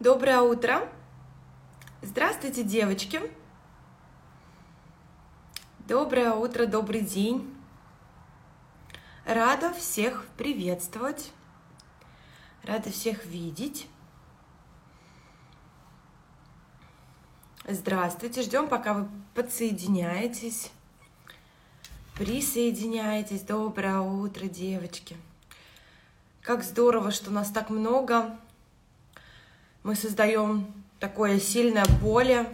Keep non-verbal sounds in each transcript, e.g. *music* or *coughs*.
Доброе утро! Здравствуйте, девочки! Доброе утро, добрый день! Рада всех приветствовать, рада всех видеть. Здравствуйте, ждем, пока вы подсоединяетесь, присоединяетесь. Доброе утро, девочки! Как здорово, что нас так много мы создаем такое сильное поле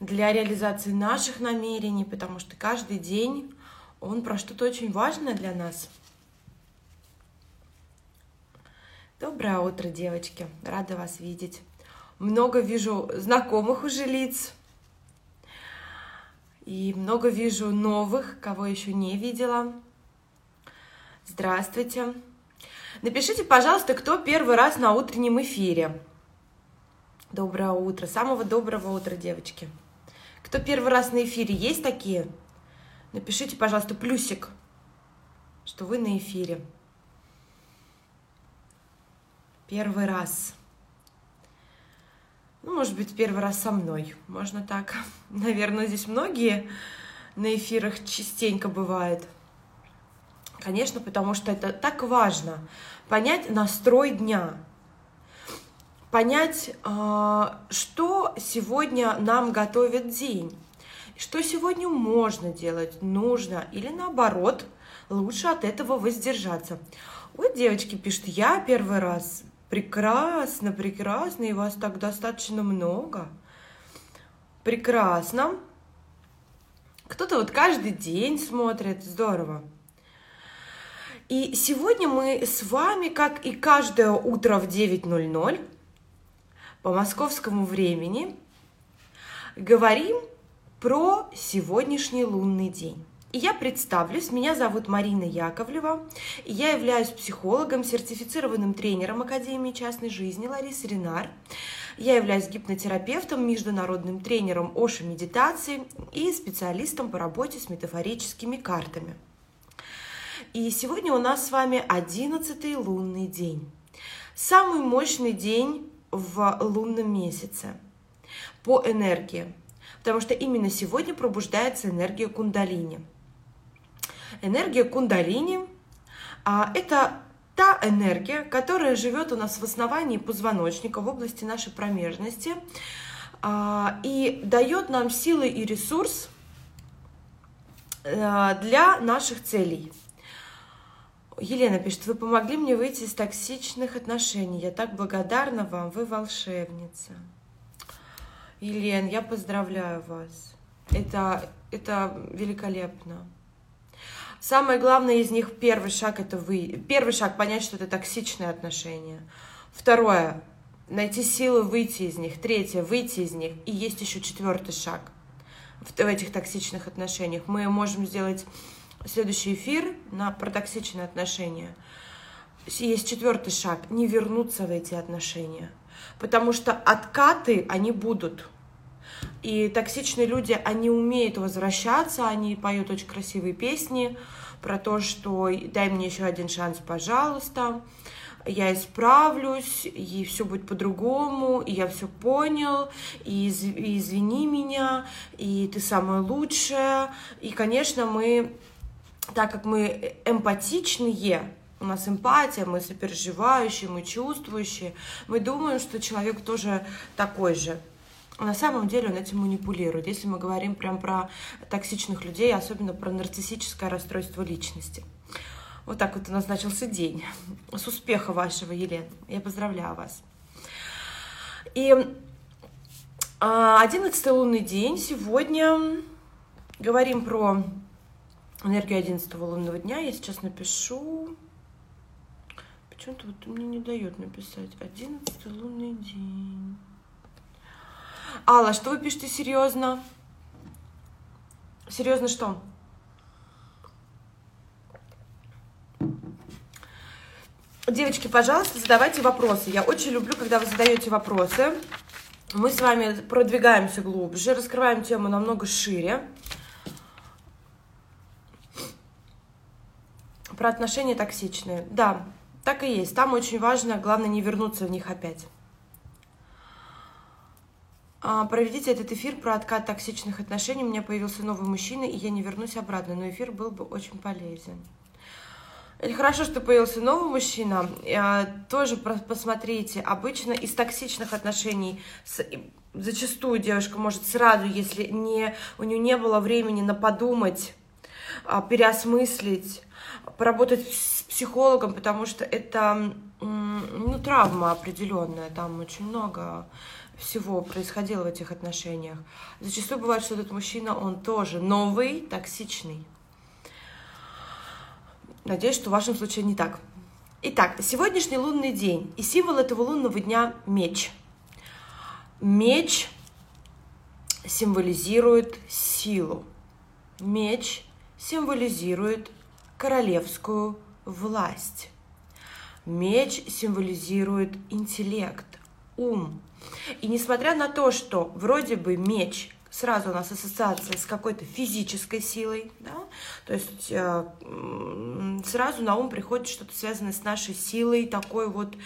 для реализации наших намерений, потому что каждый день он про что-то очень важное для нас. Доброе утро, девочки. Рада вас видеть. Много вижу знакомых уже лиц. И много вижу новых, кого еще не видела. Здравствуйте. Напишите, пожалуйста, кто первый раз на утреннем эфире. Доброе утро. Самого доброго утра, девочки. Кто первый раз на эфире? Есть такие? Напишите, пожалуйста, плюсик, что вы на эфире. Первый раз. Ну, может быть, первый раз со мной. Можно так. *laughs* Наверное, здесь многие на эфирах частенько бывает. Конечно, потому что это так важно понять настрой дня, понять, а, что сегодня нам готовит день, что сегодня можно делать, нужно или наоборот, лучше от этого воздержаться. Вот девочки пишут, я первый раз, прекрасно, прекрасно, и вас так достаточно много. Прекрасно. Кто-то вот каждый день смотрит, здорово. И сегодня мы с вами, как и каждое утро в 9.00 по московскому времени, говорим про сегодняшний лунный день. И я представлюсь, меня зовут Марина Яковлева, и я являюсь психологом, сертифицированным тренером Академии частной жизни Ларисы Ренар. Я являюсь гипнотерапевтом, международным тренером Оши медитации и специалистом по работе с метафорическими картами – и сегодня у нас с вами одиннадцатый лунный день. Самый мощный день в лунном месяце по энергии, потому что именно сегодня пробуждается энергия кундалини. Энергия кундалини а, – это та энергия, которая живет у нас в основании позвоночника, в области нашей промежности, а, и дает нам силы и ресурс а, для наших целей – Елена пишет, вы помогли мне выйти из токсичных отношений. Я так благодарна вам, вы волшебница. Елена, я поздравляю вас. Это, это великолепно. Самое главное из них, первый шаг, это вы. Первый шаг, понять, что это токсичные отношения. Второе, найти силы выйти из них. Третье, выйти из них. И есть еще четвертый шаг в, в этих токсичных отношениях. Мы можем сделать следующий эфир на протоксичные отношения. Есть четвертый шаг – не вернуться в эти отношения. Потому что откаты, они будут. И токсичные люди, они умеют возвращаться, они поют очень красивые песни про то, что дай мне еще один шанс, пожалуйста, я исправлюсь, и все будет по-другому, и я все понял, и, из, и извини меня, и ты самая лучшая. И, конечно, мы так как мы эмпатичные, у нас эмпатия, мы сопереживающие, мы чувствующие, мы думаем, что человек тоже такой же. На самом деле он этим манипулирует, если мы говорим прям про токсичных людей, особенно про нарциссическое расстройство личности. Вот так вот у нас начался день. С успеха вашего, Елена. Я поздравляю вас. И а, одиннадцатый лунный день. Сегодня говорим про энергию 11 лунного дня. Я сейчас напишу. Почему-то вот мне не дает написать. 11 лунный день. Алла, что вы пишете серьезно? Серьезно что? Девочки, пожалуйста, задавайте вопросы. Я очень люблю, когда вы задаете вопросы. Мы с вами продвигаемся глубже, раскрываем тему намного шире. Про отношения токсичные. Да, Так и есть. Там очень важно, главное, не вернуться в них опять. А, проведите этот эфир про откат токсичных отношений. У меня появился новый мужчина, и я не вернусь обратно, но эфир был бы очень полезен. Это хорошо, что появился новый мужчина. А, тоже посмотрите. Обычно из токсичных отношений зачастую девушка может сразу, если не, у нее не было времени на подумать, переосмыслить, поработать с психологом, потому что это ну, травма определенная, там очень много всего происходило в этих отношениях. Зачастую бывает, что этот мужчина, он тоже новый, токсичный. Надеюсь, что в вашем случае не так. Итак, сегодняшний лунный день. И символ этого лунного дня – меч. Меч символизирует силу. Меч символизирует королевскую власть. Меч символизирует интеллект, ум. И несмотря на то, что вроде бы меч сразу у нас ассоциация с какой-то физической силой, да, то есть э, сразу на ум приходит что-то связанное с нашей силой, такой вот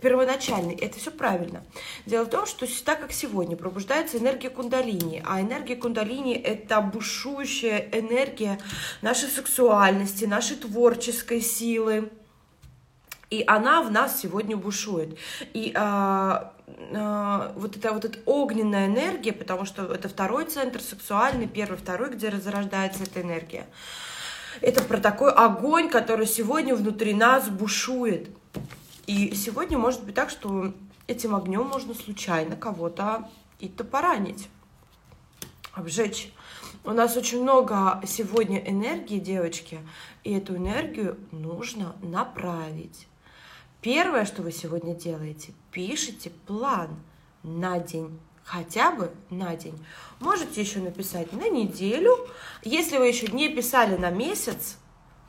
первоначальный. Это все правильно. Дело в том, что так как сегодня пробуждается энергия кундалини, а энергия кундалини – это бушующая энергия нашей сексуальности, нашей творческой силы, и она в нас сегодня бушует. И а, а, вот эта вот эта огненная энергия, потому что это второй центр сексуальный, первый, второй, где разрождается эта энергия. Это про такой огонь, который сегодня внутри нас бушует. И сегодня может быть так, что этим огнем можно случайно кого-то и-то поранить, обжечь. У нас очень много сегодня энергии, девочки, и эту энергию нужно направить. Первое, что вы сегодня делаете, пишите план на день, хотя бы на день. Можете еще написать на неделю. Если вы еще не писали на месяц,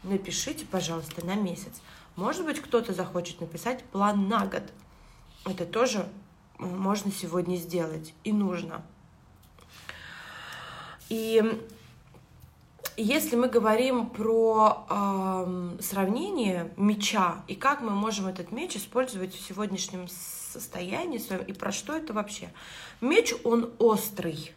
напишите, пожалуйста, на месяц. Может быть, кто-то захочет написать план на год. Это тоже можно сегодня сделать и нужно. И если мы говорим про э, сравнение меча и как мы можем этот меч использовать в сегодняшнем состоянии своем и про что это вообще. Меч, он острый.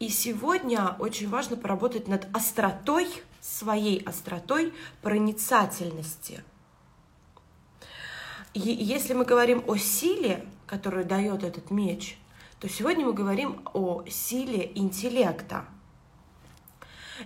И сегодня очень важно поработать над остротой, своей остротой проницательности. Если мы говорим о силе, которую дает этот меч, то сегодня мы говорим о силе интеллекта –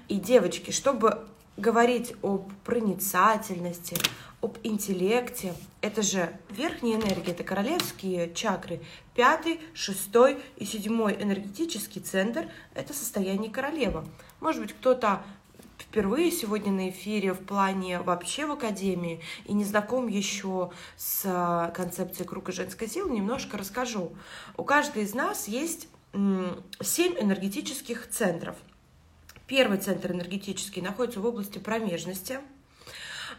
и, девочки, чтобы говорить об проницательности, об интеллекте, это же верхняя энергия, это королевские чакры, пятый, шестой и седьмой энергетический центр – это состояние королевы. Может быть, кто-то впервые сегодня на эфире в плане вообще в Академии и не знаком еще с а, концепцией круга женской силы, немножко расскажу. У каждой из нас есть семь энергетических центров – Первый центр энергетический находится в области промежности.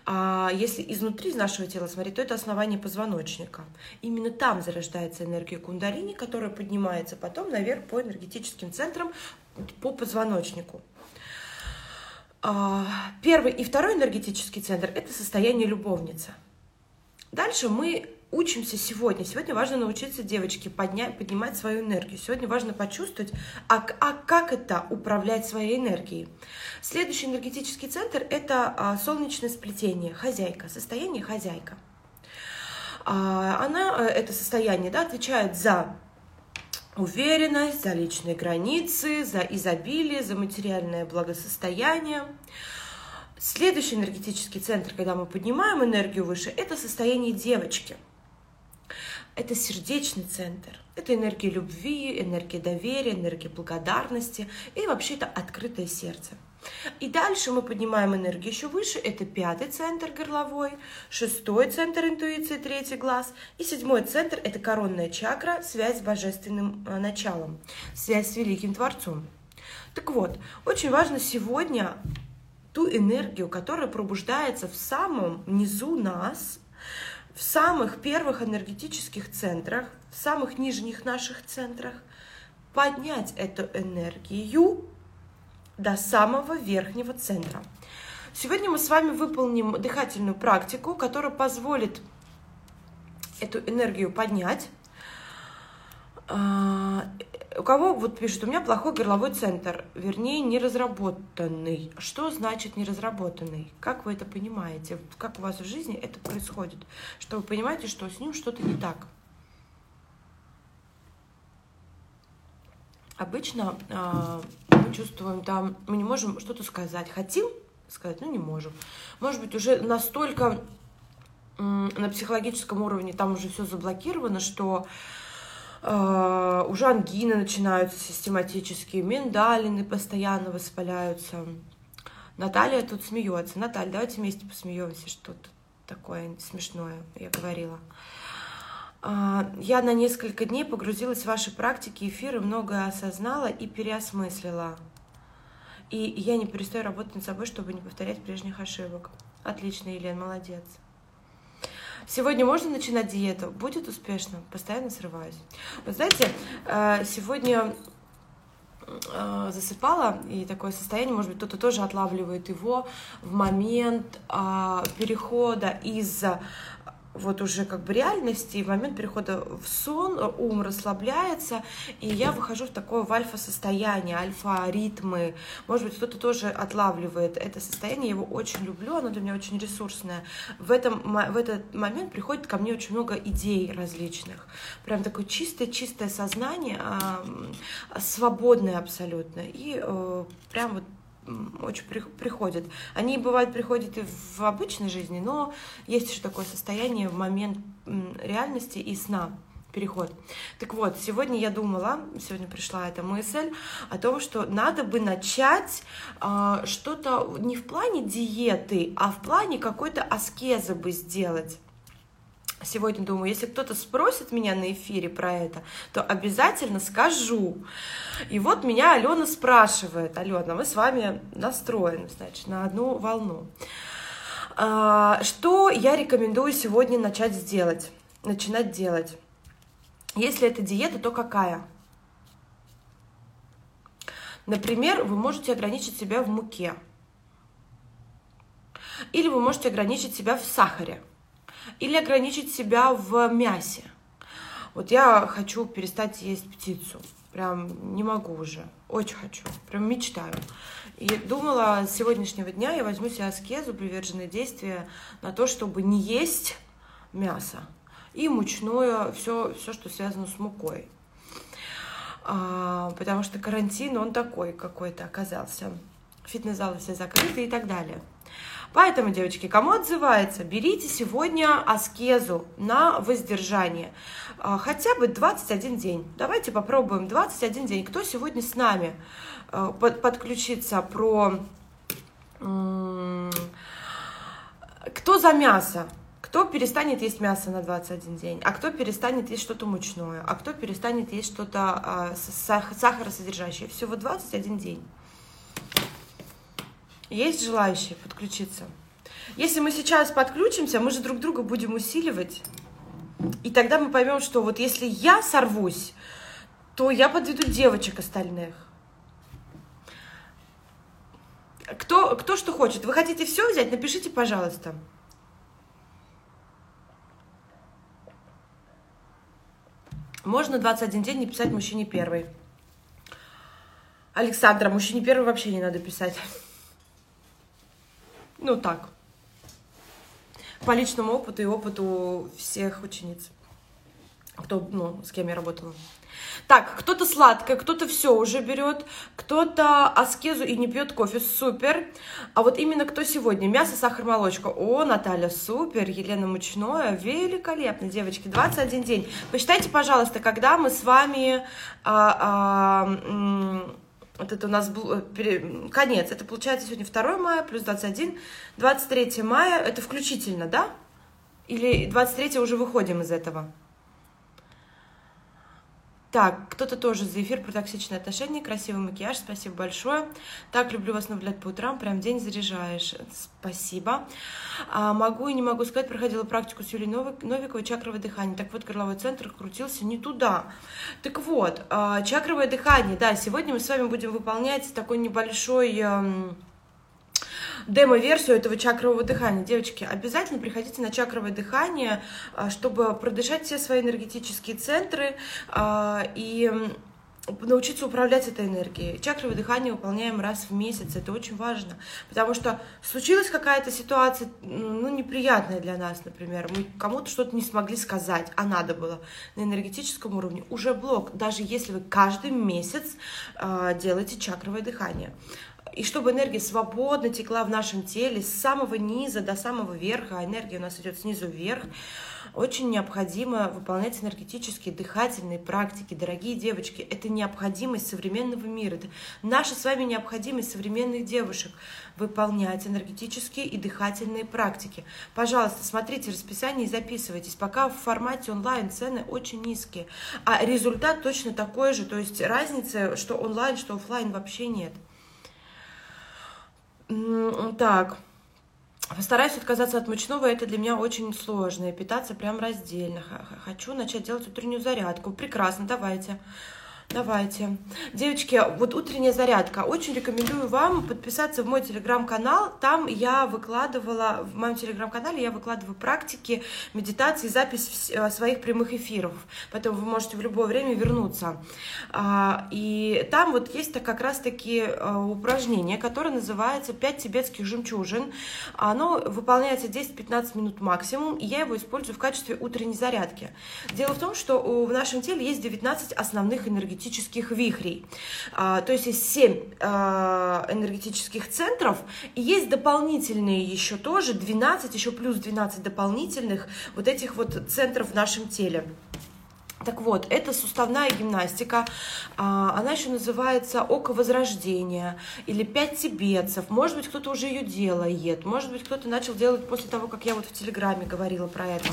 А если изнутри из нашего тела смотреть, то это основание позвоночника. Именно там зарождается энергия кундалини, которая поднимается потом наверх по энергетическим центрам, по позвоночнику. А, первый и второй энергетический центр – это состояние любовницы. Дальше мы учимся сегодня. Сегодня важно научиться девочке поднять, поднимать свою энергию. Сегодня важно почувствовать, а, а как это управлять своей энергией. Следующий энергетический центр – это а, солнечное сплетение, хозяйка, состояние хозяйка. А, она, э, это состояние, да, отвечает за уверенность, за личные границы, за изобилие, за материальное благосостояние. Следующий энергетический центр, когда мы поднимаем энергию выше, это состояние девочки – это сердечный центр. Это энергия любви, энергия доверия, энергия благодарности и вообще это открытое сердце. И дальше мы поднимаем энергию еще выше. Это пятый центр горловой, шестой центр интуиции, третий глаз. И седьмой центр – это коронная чакра, связь с божественным э, началом, связь с великим Творцом. Так вот, очень важно сегодня ту энергию, которая пробуждается в самом низу нас, в самых первых энергетических центрах, в самых нижних наших центрах, поднять эту энергию до самого верхнего центра. Сегодня мы с вами выполним дыхательную практику, которая позволит эту энергию поднять. А, у кого вот пишут, у меня плохой горловой центр, вернее, неразработанный. Что значит неразработанный? Как вы это понимаете? Как у вас в жизни это происходит? Что вы понимаете, что с ним что-то не так? Обычно э, мы чувствуем там, мы не можем что-то сказать. Хотим сказать, но не можем. Может быть, уже настолько э, на психологическом уровне там уже все заблокировано, что э, уже ангины начинаются систематически, миндалины постоянно воспаляются. Наталья тут смеется. Наталья, давайте вместе посмеемся, что-то такое смешное я говорила. А, я на несколько дней погрузилась в ваши практики, эфиры, многое осознала и переосмыслила. И я не перестаю работать над собой, чтобы не повторять прежних ошибок. Отлично, Елена, молодец. Сегодня можно начинать диету? Будет успешно? Постоянно срываюсь. Вы знаете, э, сегодня э, засыпала, и такое состояние, может быть, кто-то тоже отлавливает его в момент а, перехода из вот уже как бы реальности, и в момент перехода в сон ум расслабляется, и я выхожу в такое в альфа-состояние, альфа-ритмы. Может быть, кто-то тоже отлавливает это состояние, я его очень люблю, оно для меня очень ресурсное. В, этом, в этот момент приходит ко мне очень много идей различных. Прям такое чистое-чистое сознание, свободное абсолютно. И э, прям вот очень приходят. Они, бывают, приходят и в обычной жизни, но есть еще такое состояние в момент реальности и сна переход. Так вот, сегодня я думала, сегодня пришла эта мысль о том, что надо бы начать э, что-то не в плане диеты, а в плане какой-то аскезы бы сделать. Сегодня думаю, если кто-то спросит меня на эфире про это, то обязательно скажу. И вот меня Алена спрашивает, Алена, мы с вами настроены, значит, на одну волну. А, что я рекомендую сегодня начать сделать, начинать делать? Если это диета, то какая? Например, вы можете ограничить себя в муке. Или вы можете ограничить себя в сахаре или ограничить себя в мясе. Вот я хочу перестать есть птицу. Прям не могу уже. Очень хочу. Прям мечтаю. И думала, с сегодняшнего дня я возьму себе аскезу, приверженное действие на то, чтобы не есть мясо и мучное, все, все что связано с мукой. А, потому что карантин, он такой какой-то оказался. Фитнес-залы все закрыты и так далее. Поэтому, девочки, кому отзывается, берите сегодня аскезу на воздержание. А, хотя бы 21 день. Давайте попробуем 21 день. Кто сегодня с нами а, подключится про... Кто за мясо? Кто перестанет есть мясо на 21 день, а кто перестанет есть что-то мучное, а кто перестанет есть что-то э, сахаросодержащее. Всего 21 день. Есть желающие подключиться? Если мы сейчас подключимся, мы же друг друга будем усиливать. И тогда мы поймем, что вот если я сорвусь, то я подведу девочек остальных. Кто, кто что хочет? Вы хотите все взять? Напишите, пожалуйста. Можно 21 день не писать мужчине первый. Александра, мужчине первый вообще не надо писать. Ну так. По личному опыту и опыту всех учениц, кто, ну, с кем я работала. Так, кто-то сладкое, кто-то все уже берет, кто-то аскезу и не пьет кофе, супер. А вот именно кто сегодня? Мясо, сахар, молочка. О, Наталья, супер. Елена Мучное, великолепно, девочки. 21 день. Посчитайте, пожалуйста, когда мы с вами... А, а, вот это у нас был э, конец. Это получается сегодня 2 мая плюс 21. 23 мая это включительно, да? Или 23 уже выходим из этого? Так, кто-то тоже за эфир про токсичные отношения, красивый макияж, спасибо большое. Так, люблю вас наблюдать по утрам, прям день заряжаешь. Спасибо. А, могу и не могу сказать, проходила практику с Юлией Новиковой, чакровое дыхание. Так вот, горловой центр крутился не туда. Так вот, а, чакровое дыхание, да, сегодня мы с вами будем выполнять такой небольшой... Демо-версию этого чакрового дыхания. Девочки, обязательно приходите на чакровое дыхание, а, чтобы продышать все свои энергетические центры а, и научиться управлять этой энергией. Чакровое дыхание выполняем раз в месяц, это очень важно, потому что случилась какая-то ситуация, ну, неприятная для нас, например, мы кому-то что-то не смогли сказать, а надо было на энергетическом уровне, уже блок, даже если вы каждый месяц э, делаете чакровое дыхание. И чтобы энергия свободно текла в нашем теле с самого низа до самого верха, а энергия у нас идет снизу вверх, очень необходимо выполнять энергетические дыхательные практики. Дорогие девочки, это необходимость современного мира. Это наша с вами необходимость современных девушек выполнять энергетические и дыхательные практики. Пожалуйста, смотрите расписание и записывайтесь. Пока в формате онлайн цены очень низкие, а результат точно такой же. То есть разницы, что онлайн, что офлайн вообще нет. Так. Постараюсь отказаться от мучного, это для меня очень сложно. И питаться прям раздельно. Хочу начать делать утреннюю зарядку. Прекрасно, давайте. Давайте. Девочки, вот утренняя зарядка. Очень рекомендую вам подписаться в мой телеграм-канал. Там я выкладывала, в моем телеграм-канале я выкладываю практики, медитации, запись э, своих прямых эфиров. Поэтому вы можете в любое время вернуться. А, и там вот есть как раз-таки э, упражнение, которое называется «5 тибетских жемчужин». Оно выполняется 10-15 минут максимум, и я его использую в качестве утренней зарядки. Дело в том, что в нашем теле есть 19 основных энергетических энергетических вихрей. А, то есть есть 7 а, энергетических центров, и есть дополнительные еще тоже, 12, еще плюс 12 дополнительных вот этих вот центров в нашем теле. Так вот, это суставная гимнастика, а, она еще называется «Око Возрождения» или «Пять тибетцев». Может быть, кто-то уже ее делает, может быть, кто-то начал делать после того, как я вот в Телеграме говорила про это.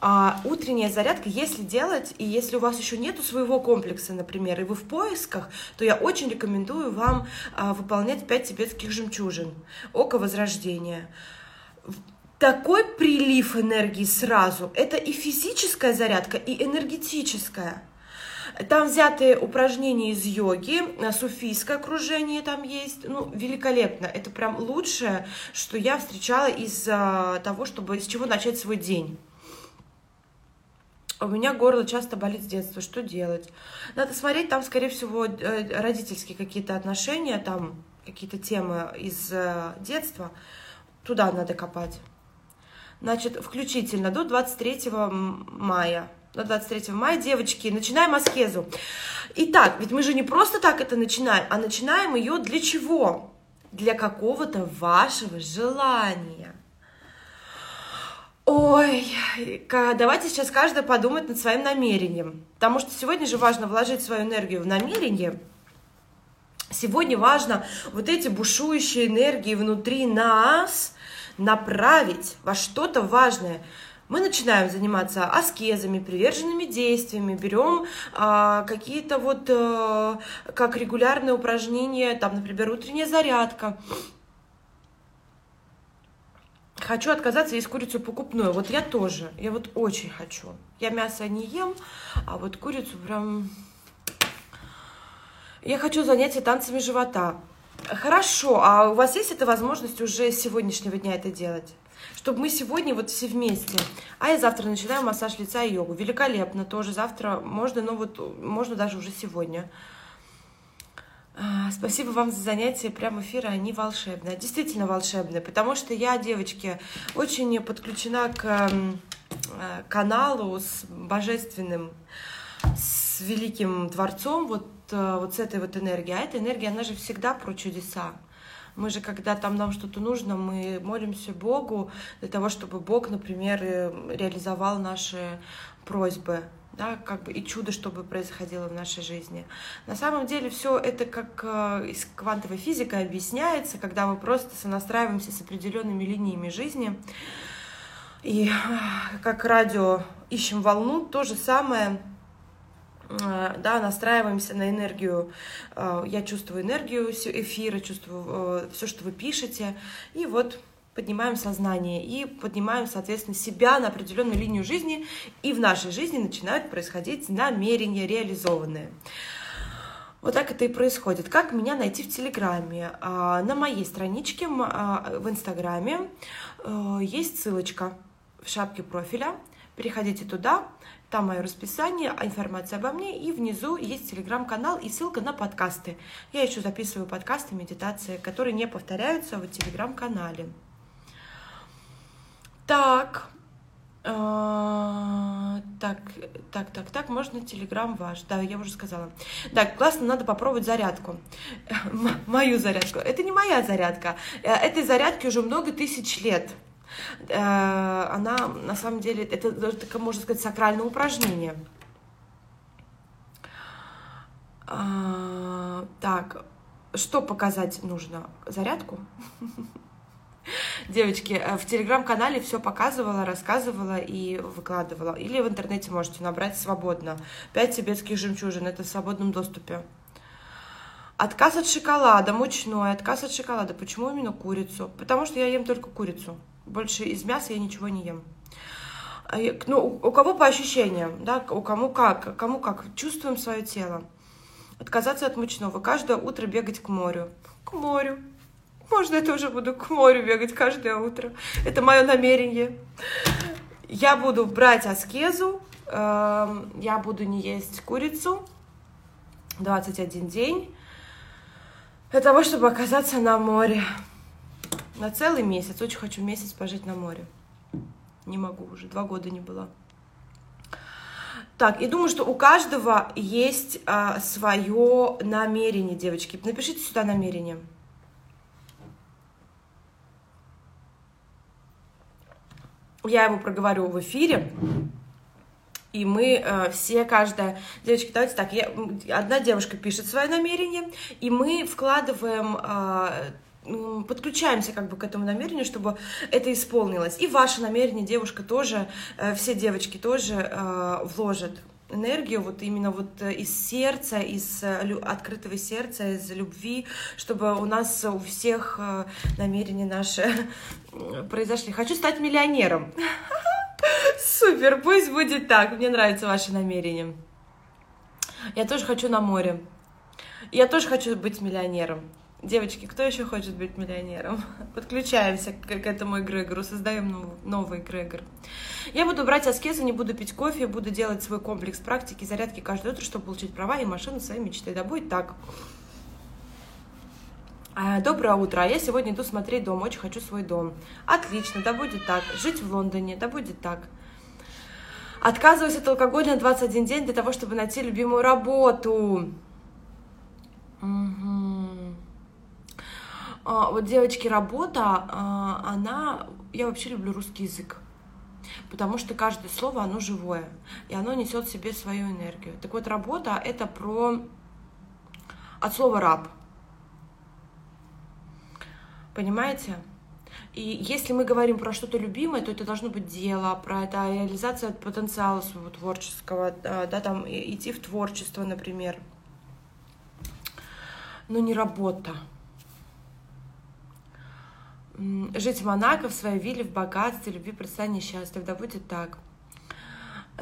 А, утренняя зарядка, если делать, и если у вас еще нету своего комплекса, например, и вы в поисках, то я очень рекомендую вам а, выполнять пять тибетских жемчужин. Око Возрождения такой прилив энергии сразу. Это и физическая зарядка, и энергетическая. Там взятые упражнения из йоги, суфийское окружение там есть. Ну, великолепно. Это прям лучшее, что я встречала из того, чтобы с чего начать свой день. У меня горло часто болит с детства. Что делать? Надо смотреть, там, скорее всего, э, родительские какие-то отношения, там какие-то темы из э, детства. Туда надо копать значит, включительно до 23 мая. До 23 мая, девочки, начинаем аскезу. Итак, ведь мы же не просто так это начинаем, а начинаем ее для чего? Для какого-то вашего желания. Ой, давайте сейчас каждый подумает над своим намерением. Потому что сегодня же важно вложить свою энергию в намерение. Сегодня важно вот эти бушующие энергии внутри нас направить во что-то важное, мы начинаем заниматься аскезами, приверженными действиями, берем а, какие-то вот а, как регулярные упражнения, там, например, утренняя зарядка. Хочу отказаться есть курицу покупную. Вот я тоже. Я вот очень хочу. Я мясо не ем, а вот курицу прям... Я хочу занятия танцами живота. Хорошо, а у вас есть эта возможность уже с сегодняшнего дня это делать? Чтобы мы сегодня вот все вместе. А я завтра начинаю массаж лица и йогу. Великолепно тоже. Завтра можно, но вот можно даже уже сегодня. А, спасибо вам за занятия. Прям эфиры, они волшебные. Действительно волшебные, потому что я, девочки, очень подключена к э, каналу с божественным, с великим творцом. Вот вот с этой вот энергией. А эта энергия, она же всегда про чудеса. Мы же, когда там нам что-то нужно, мы молимся Богу для того, чтобы Бог, например, э, реализовал наши просьбы, да, как бы и чудо, чтобы происходило в нашей жизни. На самом деле все это как э, из квантовой физики объясняется, когда мы просто сонастраиваемся с определенными линиями жизни. И как радио ищем волну, то же самое Э, да, настраиваемся на энергию, э, я чувствую энергию эфира, чувствую э, все, что вы пишете, и вот поднимаем сознание и поднимаем, соответственно, себя на определенную линию жизни, и в нашей жизни начинают происходить намерения реализованные. Вот так это и происходит. Как меня найти в Телеграме? А, на моей страничке а, в Инстаграме э, есть ссылочка в шапке профиля. Переходите туда, там мое расписание, информация обо мне, и внизу есть телеграм-канал и ссылка на подкасты. Я еще записываю подкасты, медитации, которые не повторяются в телеграм-канале. Так, а, так, так, так, так, можно телеграм ваш. Да, я уже сказала. Так, классно, надо попробовать зарядку. Мою зарядку. Это не моя зарядка. Э, этой зарядке уже много тысяч лет. Э, она, на самом деле, это, это можно сказать, сакральное упражнение. А, так, что показать нужно? Зарядку? Девочки, э, в телеграм-канале все показывала, рассказывала и выкладывала. Или в интернете можете набрать свободно. Пять тибетских жемчужин, это в свободном доступе. Отказ от шоколада, мучной, отказ от шоколада. Почему именно курицу? Потому что я ем только курицу. Больше из мяса я ничего не ем. А ну, у кого по ощущениям, да, у кому как, кому как. Чувствуем свое тело. Отказаться от мучного. Каждое утро бегать к морю. К морю. Можно я тоже буду к морю бегать каждое утро. Это мое намерение. Я буду брать аскезу, эм, я буду не есть курицу 21 день для того, чтобы оказаться на море. На целый месяц. Очень хочу месяц пожить на море. Не могу уже, два года не была. Так, и думаю, что у каждого есть а, свое намерение, девочки. Напишите сюда намерение. я его проговорю в эфире, и мы э, все, каждая... Девочки, давайте так, я, одна девушка пишет свое намерение, и мы вкладываем... Э, подключаемся как бы к этому намерению, чтобы это исполнилось. И ваше намерение девушка тоже, э, все девочки тоже э, вложат энергию вот именно вот э, из сердца, из открытого сердца, из любви, чтобы у нас у всех намерения наши произошли. Хочу стать миллионером. *laughs* Супер, пусть будет так. Мне нравится ваше намерение. Я тоже хочу на море. Я тоже хочу быть миллионером. Девочки, кто еще хочет быть миллионером? Подключаемся к, к этому эгрегору, создаем новый, новый эгрегор. Я буду брать аскезы, не буду пить кофе, буду делать свой комплекс практики, зарядки каждое утро, чтобы получить права и машину своей мечты. Да будет так. А, доброе утро. А я сегодня иду смотреть дом. Очень хочу свой дом. Отлично, да будет так. Жить в Лондоне, да будет так. Отказываюсь от алкоголя на 21 день для того, чтобы найти любимую работу. Угу. А, вот, девочки, работа, а, она... Я вообще люблю русский язык. Потому что каждое слово, оно живое, и оно несет в себе свою энергию. Так вот, работа — это про... От слова «раб». Понимаете? И если мы говорим про что-то любимое, то это должно быть дело, про это реализация потенциала своего творческого, да там идти в творчество, например. Но не работа жить в Монако, в своей вилле, в богатстве, любви, процветании, счастье. Да будет так.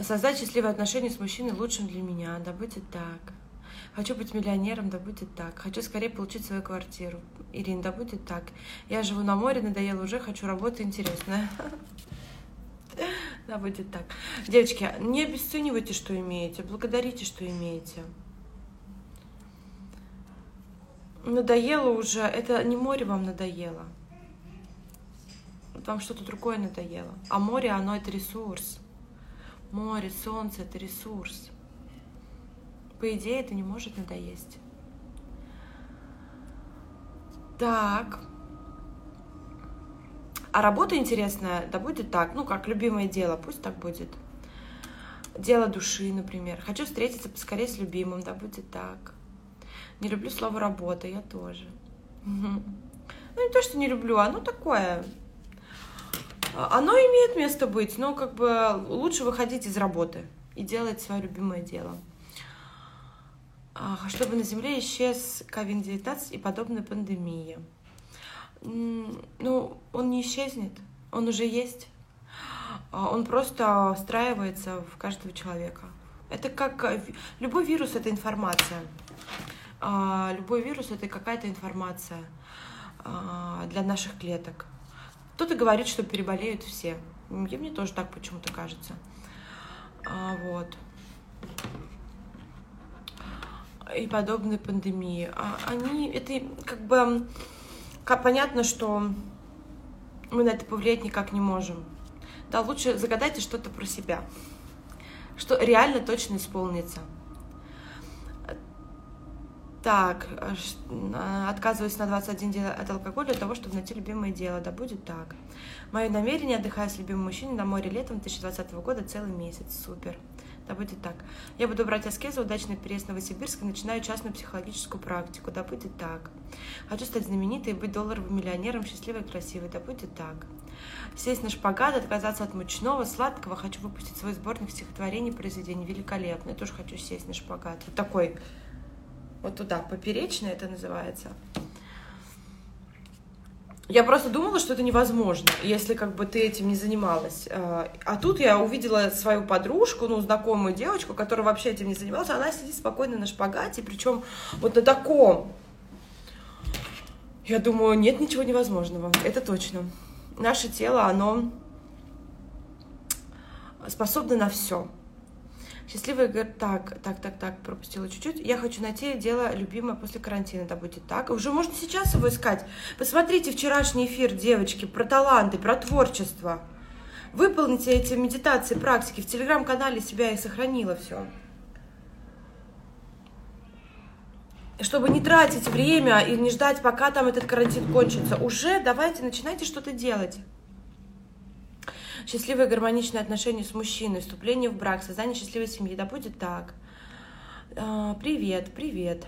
Создать счастливые отношения с мужчиной лучшим для меня. Да будет так. Хочу быть миллионером, да будет так. Хочу скорее получить свою квартиру. Ирина, да будет так. Я живу на море, надоело уже, хочу работу интересная. Да будет так. Девочки, не обесценивайте, что имеете, благодарите, что имеете. Надоело уже, это не море вам надоело вам что-то другое надоело. А море, оно это ресурс. Море, солнце — это ресурс. По идее, это не может надоесть. Так. А работа интересная, да будет так, ну, как любимое дело, пусть так будет. Дело души, например. Хочу встретиться поскорее с любимым, да будет так. Не люблю слово работа, я тоже. *laughs* Ну, не то, что не люблю, оно такое, оно имеет место быть, но как бы лучше выходить из работы и делать свое любимое дело. Чтобы на Земле исчез COVID-19 и подобная пандемия. Ну, он не исчезнет, он уже есть. А, он просто встраивается в каждого человека. Это как любой вирус, это информация. а, любой вирус это какая-то информация а, для наших клеток. Кто-то говорит, что переболеют все. И мне тоже так почему-то кажется. А, вот. И подобные пандемии. А, они, это как бы, как, понятно, что мы на это повлиять никак не можем. Да, лучше загадайте что-то про себя, что реально точно исполнится. Так, отказываюсь на 21 день от алкоголя для того, чтобы найти любимое дело. Да будет так. Мое намерение отдыхать с любимым мужчиной на море летом 2020 года целый месяц. Супер. Да будет так. Я буду брать аскезу, удачный переезд в Новосибирск и начинаю частную психологическую практику. Да будет так. Хочу стать знаменитой и быть долларовым миллионером, счастливой и красивой. Да будет так. Сесть на шпагат, отказаться от мучного, сладкого. Хочу выпустить свой сборник стихотворений, произведений. Великолепно. Я тоже хочу сесть на шпагат. Вот такой вот туда, поперечная это называется. Я просто думала, что это невозможно, если как бы ты этим не занималась. А, а тут я увидела свою подружку, ну, знакомую девочку, которая вообще этим не занималась. Она сидит спокойно на шпагате, причем вот на таком. Я думаю, нет ничего невозможного. Это точно. Наше тело, оно способно на все. Счастливый говорит, так, так, так, так, пропустила чуть-чуть. Я хочу найти дело любимое после карантина, да будет так. Уже можно сейчас его искать. Посмотрите вчерашний эфир, девочки, про таланты, про творчество. Выполните эти медитации, практики. В телеграм-канале себя и сохранила все. Чтобы не тратить время и не ждать, пока там этот карантин кончится. Уже давайте начинайте что-то делать счастливые гармоничные отношения с мужчиной, вступление в брак, создание счастливой семьи. Да будет так. А, привет, привет.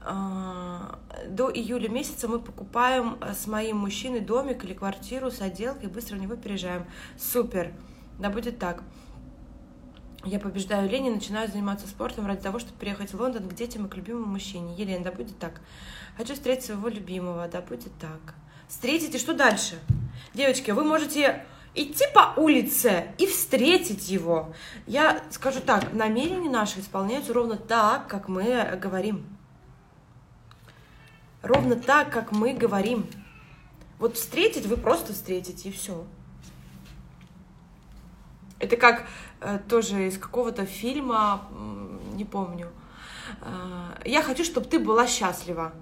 А, до июля месяца мы покупаем с моим мужчиной домик или квартиру с отделкой, быстро в него переезжаем. Супер. Да будет так. Я побеждаю лень и начинаю заниматься спортом ради того, чтобы приехать в Лондон к детям и к любимому мужчине. Елена, да будет так. Хочу встретить своего любимого, да будет так. Встретите, что дальше? Девочки, вы можете идти по улице и встретить его. Я скажу так, намерения наши исполняются ровно так, как мы говорим. Ровно так, как мы говорим. Вот встретить вы просто встретите, и все. Это как э, тоже из какого-то фильма, не помню. Э, я хочу, чтобы ты была счастлива.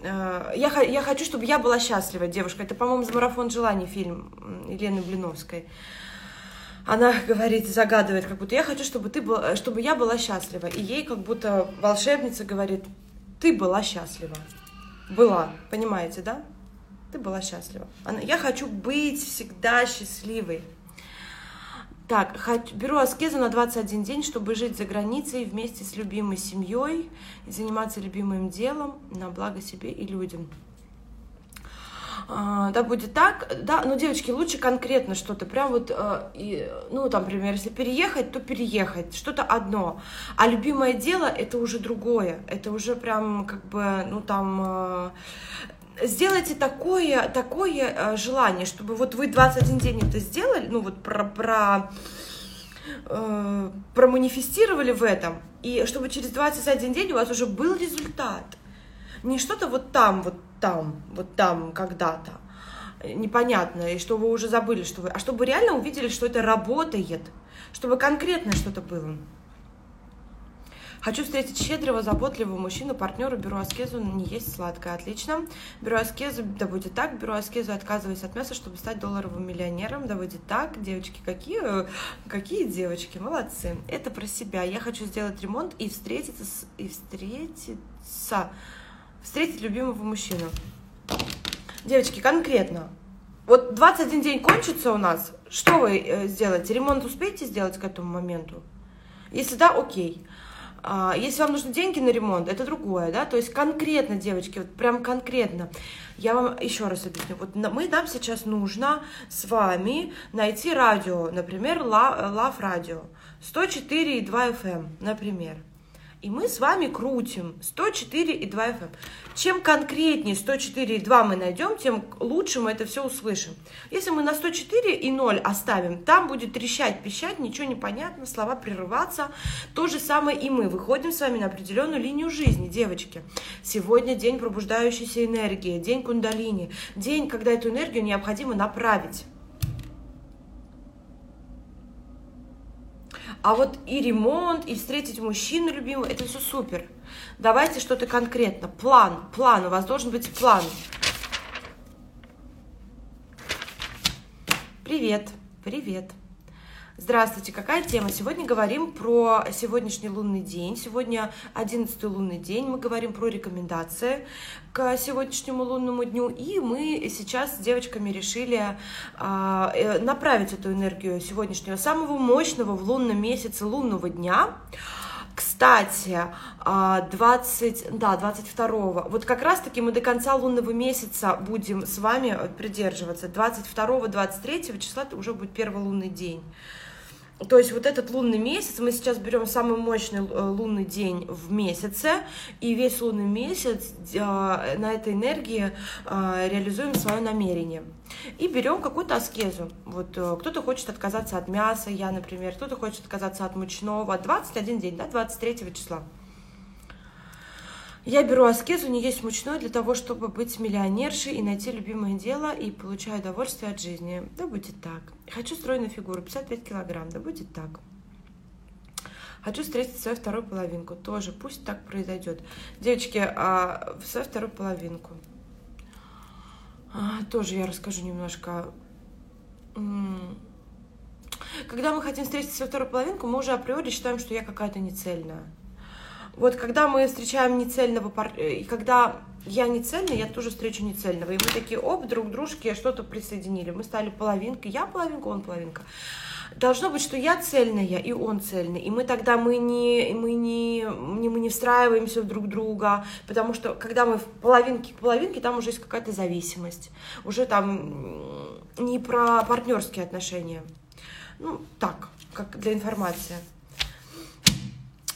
Э, я, я хочу, чтобы я была счастлива, девушка. Это, по-моему, за марафон желаний фильм Елены Блиновской. Она говорит, загадывает, как будто я хочу, чтобы ты был, чтобы я была счастлива. И ей как будто волшебница говорит, ты была счастлива. Была, понимаете, да? Ты была счастлива. Она, я хочу быть всегда счастливой. Так, хочу, беру аскезу на 21 день, чтобы жить за границей вместе с любимой семьей заниматься любимым делом на благо себе и людям. А, да, будет так, да, но, девочки, лучше конкретно что-то, прям вот, э, и, ну, там, например, если переехать, то переехать, что-то одно, а любимое дело — это уже другое, это уже прям, как бы, ну, там, э, сделайте такое, такое э, желание, чтобы вот вы 21 день это сделали, ну вот про, про э, проманифестировали в этом, и чтобы через 21 день у вас уже был результат. Не что-то вот там, вот там, вот там когда-то непонятно, и что вы уже забыли, что вы, а чтобы реально увидели, что это работает, чтобы конкретно что-то было. Хочу встретить щедрого, заботливого мужчину, партнера, беру аскезу, не есть сладкое. Отлично. Беру аскезу, да будет так. Беру аскезу, отказываюсь от мяса, чтобы стать долларовым миллионером. Да будет так. Девочки, какие, какие девочки, молодцы. Это про себя. Я хочу сделать ремонт и встретиться, с, и встретиться, встретить любимого мужчину. Девочки, конкретно. Вот 21 день кончится у нас. Что вы э, сделаете? Ремонт успеете сделать к этому моменту? Если да, окей. А, если вам нужны деньги на ремонт, это другое, да, то есть конкретно, девочки, вот прям конкретно. Я вам еще раз объясню. Вот мы, нам сейчас нужно с вами найти радио, например, Love Radio, 104,2 FM, например. И мы с вами крутим 104,2 FM. Чем конкретнее 104,2 мы найдем, тем лучше мы это все услышим. Если мы на 104 и 0 оставим, там будет трещать, пищать, ничего не понятно, слова прерываться. То же самое и мы. Выходим с вами на определенную линию жизни, девочки. Сегодня день пробуждающейся энергии, день кундалини, день, когда эту энергию необходимо направить. А вот и ремонт, и встретить мужчину любимого, это все супер. Давайте что-то конкретно. План, план, у вас должен быть план. Привет, привет. Здравствуйте, какая тема? Сегодня говорим про сегодняшний лунный день. Сегодня 11 лунный день. Мы говорим про рекомендации к сегодняшнему лунному дню. И мы сейчас с девочками решили а, э, направить эту энергию сегодняшнего самого мощного в лунном месяце лунного дня. Кстати, 20, а, да, 22, вот как раз-таки мы до конца лунного месяца будем с вами придерживаться. 22-23 числа это уже будет первый лунный день. То есть вот этот лунный месяц, мы сейчас берем самый мощный э, лунный день в месяце, и весь лунный месяц э, на этой энергии э, реализуем свое намерение. И берем какую-то аскезу. Вот кто-то хочет отказаться от мяса, я, например, кто-то хочет отказаться от мучного. 21 день, да, 23 числа. Я беру аскезу, не есть мучной для того, чтобы быть миллионершей и найти любимое дело и получаю удовольствие от жизни. Да будет так. Хочу стройную фигуру, 55 килограмм, да будет так. Хочу встретить свою вторую половинку. Тоже пусть так произойдет. Девочки, а, свою вторую половинку. А, тоже я расскажу немножко. Когда мы хотим встретить свою вторую половинку, мы уже априори считаем, что я какая-то нецельная. Вот когда мы встречаем нецельного партнера, э, и когда я не цельный, я тоже встречу нецельного. И мы такие, оп, друг дружке что-то присоединили. Мы стали половинкой, я половинка, он половинка. Должно быть, что я цельная, и он цельный. И мы тогда мы не, мы не, не, мы не встраиваемся в друг друга, потому что когда мы в половинке к половинке, там уже есть какая-то зависимость. Уже там не про партнерские отношения. Ну, так, как для информации.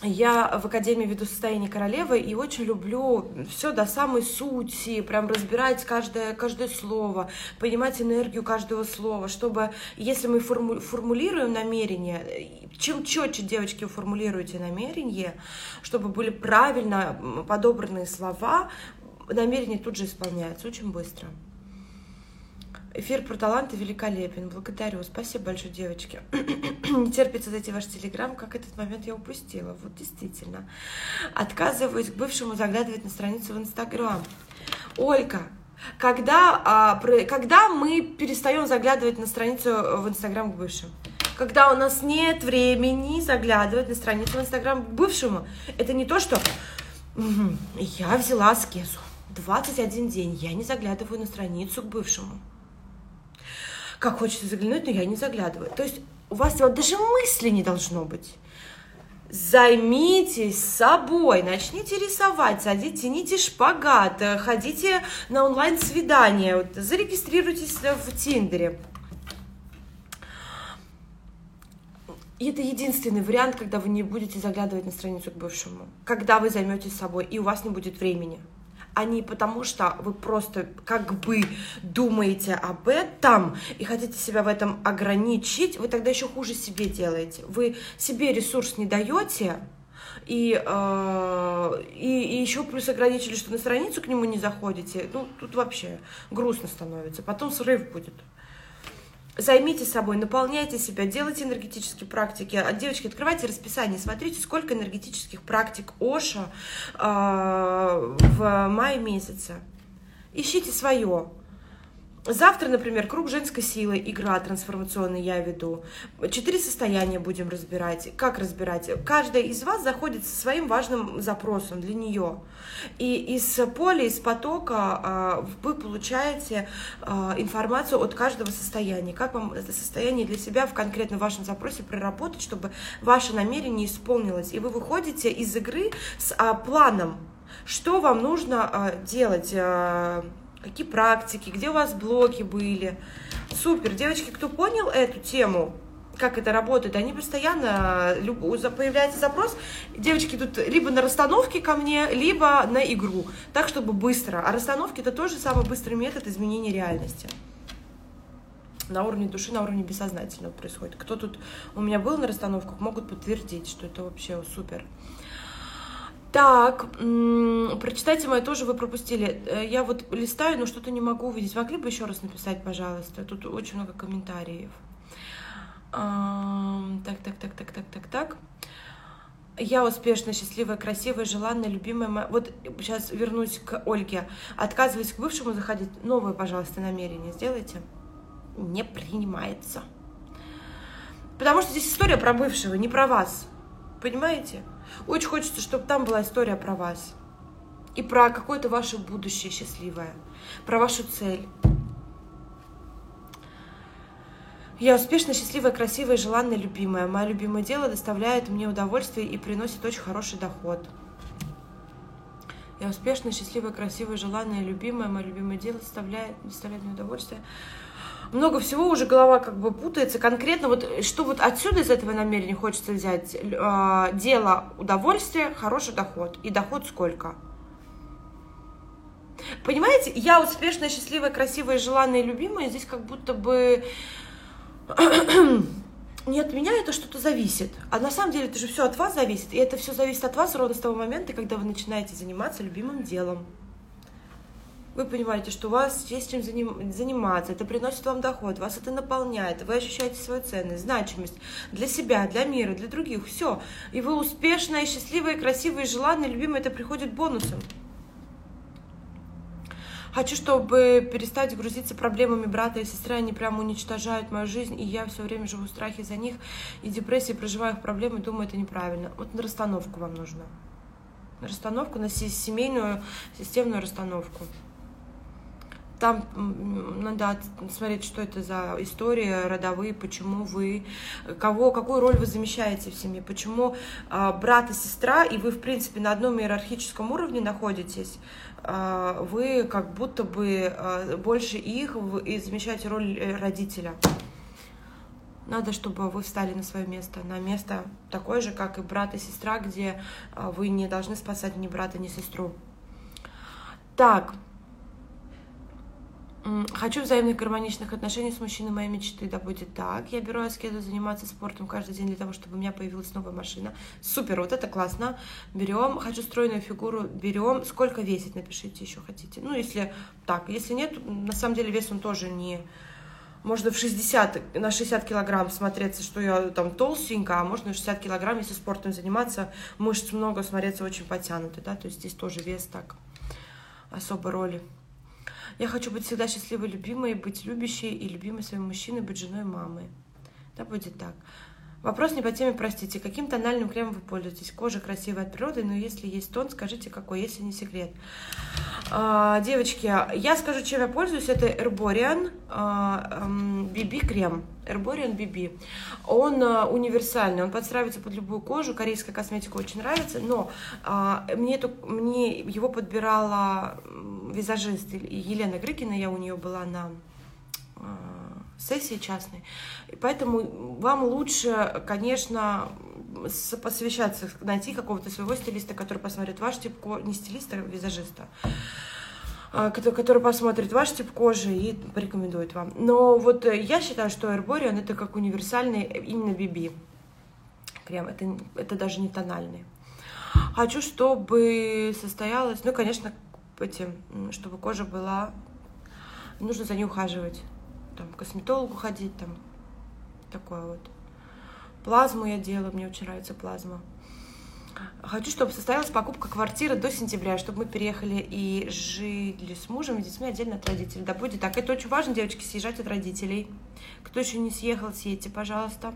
Я в Академии веду состояние королевы и очень люблю все до самой сути, прям разбирать каждое, каждое слово, понимать энергию каждого слова, чтобы, если мы форму, формулируем намерение, чем четче, девочки, формулируете намерение, чтобы были правильно подобранные слова, намерение тут же исполняется очень быстро. Эфир про таланты великолепен. Благодарю. Спасибо большое, девочки. Не *clears throat* терпится зайти в ваш телеграм, как этот момент я упустила. Вот действительно. Отказываюсь к бывшему заглядывать на страницу в инстаграм. Ольга, когда, а, про, когда мы перестаем заглядывать на страницу в инстаграм к бывшим? Когда у нас нет времени заглядывать на страницу в инстаграм к бывшему. Это не то, что я взяла аскезу. 21 день я не заглядываю на страницу к бывшему как хочется заглянуть, но я не заглядываю. То есть у вас вот даже мысли не должно быть. Займитесь собой, начните рисовать, садите, тяните шпагат, э, ходите на онлайн-свидание, вот, зарегистрируйтесь в Тиндере. И это единственный вариант, когда вы не будете заглядывать на страницу к бывшему, когда вы займетесь собой, и у вас не будет времени а не потому, что вы просто как бы думаете об этом и хотите себя в этом ограничить, вы тогда еще хуже себе делаете. Вы себе ресурс не даете, и, э, и, и еще плюс ограничили, что на страницу к нему не заходите. Ну, тут вообще грустно становится. Потом срыв будет. Займите собой, наполняйте себя, делайте энергетические практики. Девочки, открывайте расписание, смотрите, сколько энергетических практик Оша э, в мае месяце. Ищите свое. Завтра, например, круг женской силы, игра трансформационная я веду. Четыре состояния будем разбирать. Как разбирать? Каждая из вас заходит со своим важным запросом для нее. И из поля, из потока э, вы получаете э, информацию от каждого состояния. Как вам это состояние для себя в конкретно вашем запросе проработать, чтобы ваше намерение исполнилось. И вы выходите из игры с э, планом, что вам нужно делать. Э, какие практики, где у вас блоки были. Супер, девочки, кто понял эту тему, как это работает. Они постоянно, появляется запрос, девочки тут либо на расстановке ко мне, либо на игру, так, чтобы быстро. А расстановки это тоже самый быстрый метод изменения реальности на уровне души, на уровне бессознательного происходит. Кто тут у меня был на расстановках, могут подтвердить, что это вообще супер. Так, прочитайте мое тоже вы пропустили. Э, я вот листаю, но что-то не могу увидеть. Могли бы еще раз написать, пожалуйста? Тут очень много комментариев. Так, так, так, так, так, так, так. Я успешная, счастливая, красивая, желанная, любимая. Вот сейчас вернусь к Ольге. Отказываюсь к бывшему заходить. Новое, пожалуйста, намерение сделайте. Не принимается. Потому что здесь история про бывшего, не про вас. Понимаете? Очень хочется, чтобы там была история про вас. И про какое-то ваше будущее счастливое. Про вашу цель. Я успешная, счастливая, красивая, желанная, любимая. Мое любимое дело доставляет мне удовольствие и приносит очень хороший доход. Я успешная, счастливая, красивая, желанная, любимая. Мое любимое дело доставляет, доставляет мне удовольствие много всего уже голова как бы путается. Конкретно вот что вот отсюда из этого намерения хочется взять? Э, дело удовольствие, хороший доход. И доход сколько? Понимаете, я успешная, счастливая, красивая, желанная, любимая, здесь как будто бы *clears throat* не от меня это что-то зависит. А на самом деле это же все от вас зависит. И это все зависит от вас ровно с того момента, когда вы начинаете заниматься любимым делом вы понимаете, что у вас есть чем заниматься, это приносит вам доход, вас это наполняет, вы ощущаете свою ценность, значимость для себя, для мира, для других, все. И вы успешная, счастливая, красивая, желанная, любимая, это приходит бонусом. Хочу, чтобы перестать грузиться проблемами брата и сестры, они прямо уничтожают мою жизнь, и я все время живу в страхе за них, и депрессии, проживаю их проблемы, думаю, это неправильно. Вот на расстановку вам нужно. На расстановку, на семейную системную расстановку там надо смотреть, что это за история, родовые, почему вы, кого, какую роль вы замещаете в семье, почему э, брат и сестра, и вы, в принципе, на одном иерархическом уровне находитесь, э, вы как будто бы э, больше их и замещаете роль э, родителя. Надо, чтобы вы встали на свое место, на место такое же, как и брат и сестра, где вы не должны спасать ни брата, ни сестру. Так, Хочу взаимных гармоничных отношений с мужчиной моей мечты, да будет так. Я беру аскезу заниматься спортом каждый день для того, чтобы у меня появилась новая машина. Супер, вот это классно. Берем. Хочу стройную фигуру, берем. Сколько весить, напишите еще хотите. Ну, если так, если нет, на самом деле вес он тоже не... Можно в 60, на 60 килограмм смотреться, что я там толстенькая, а можно в 60 килограмм, если спортом заниматься, мышц много, смотреться очень потянуты, да, то есть здесь тоже вес так особой роли я хочу быть всегда счастливой, любимой, быть любящей и любимой своим мужчиной, быть женой мамы. Да, будет так. Вопрос не по теме, простите. Каким тональным кремом вы пользуетесь? Кожа красивая от природы, но если есть тон, скажите какой, если не секрет. А, девочки, я скажу, чем я пользуюсь. Это Herborian BB а, крем. Herborian BB. Он а, универсальный, он подстраивается под любую кожу. Корейская косметика очень нравится, но а, мне, эту, мне его подбирала визажист Елена Грыкина, я у нее была на а, сессии частной. И поэтому вам лучше, конечно, посвящаться, найти какого-то своего стилиста, который посмотрит ваш тип кожи, не стилиста, а визажиста, а, который посмотрит ваш тип кожи и порекомендует вам. Но вот я считаю, что Herborian это как универсальный именно BB крем, это, это даже не тональный. Хочу, чтобы состоялось, ну, конечно, эти, чтобы кожа была, нужно за ней ухаживать там, к косметологу ходить, там, такое вот. Плазму я делаю, мне очень нравится плазма. Хочу, чтобы состоялась покупка квартиры до сентября, чтобы мы переехали и жили с мужем и детьми отдельно от родителей. Да будет так. Это очень важно, девочки, съезжать от родителей. Кто еще не съехал, съедьте, пожалуйста.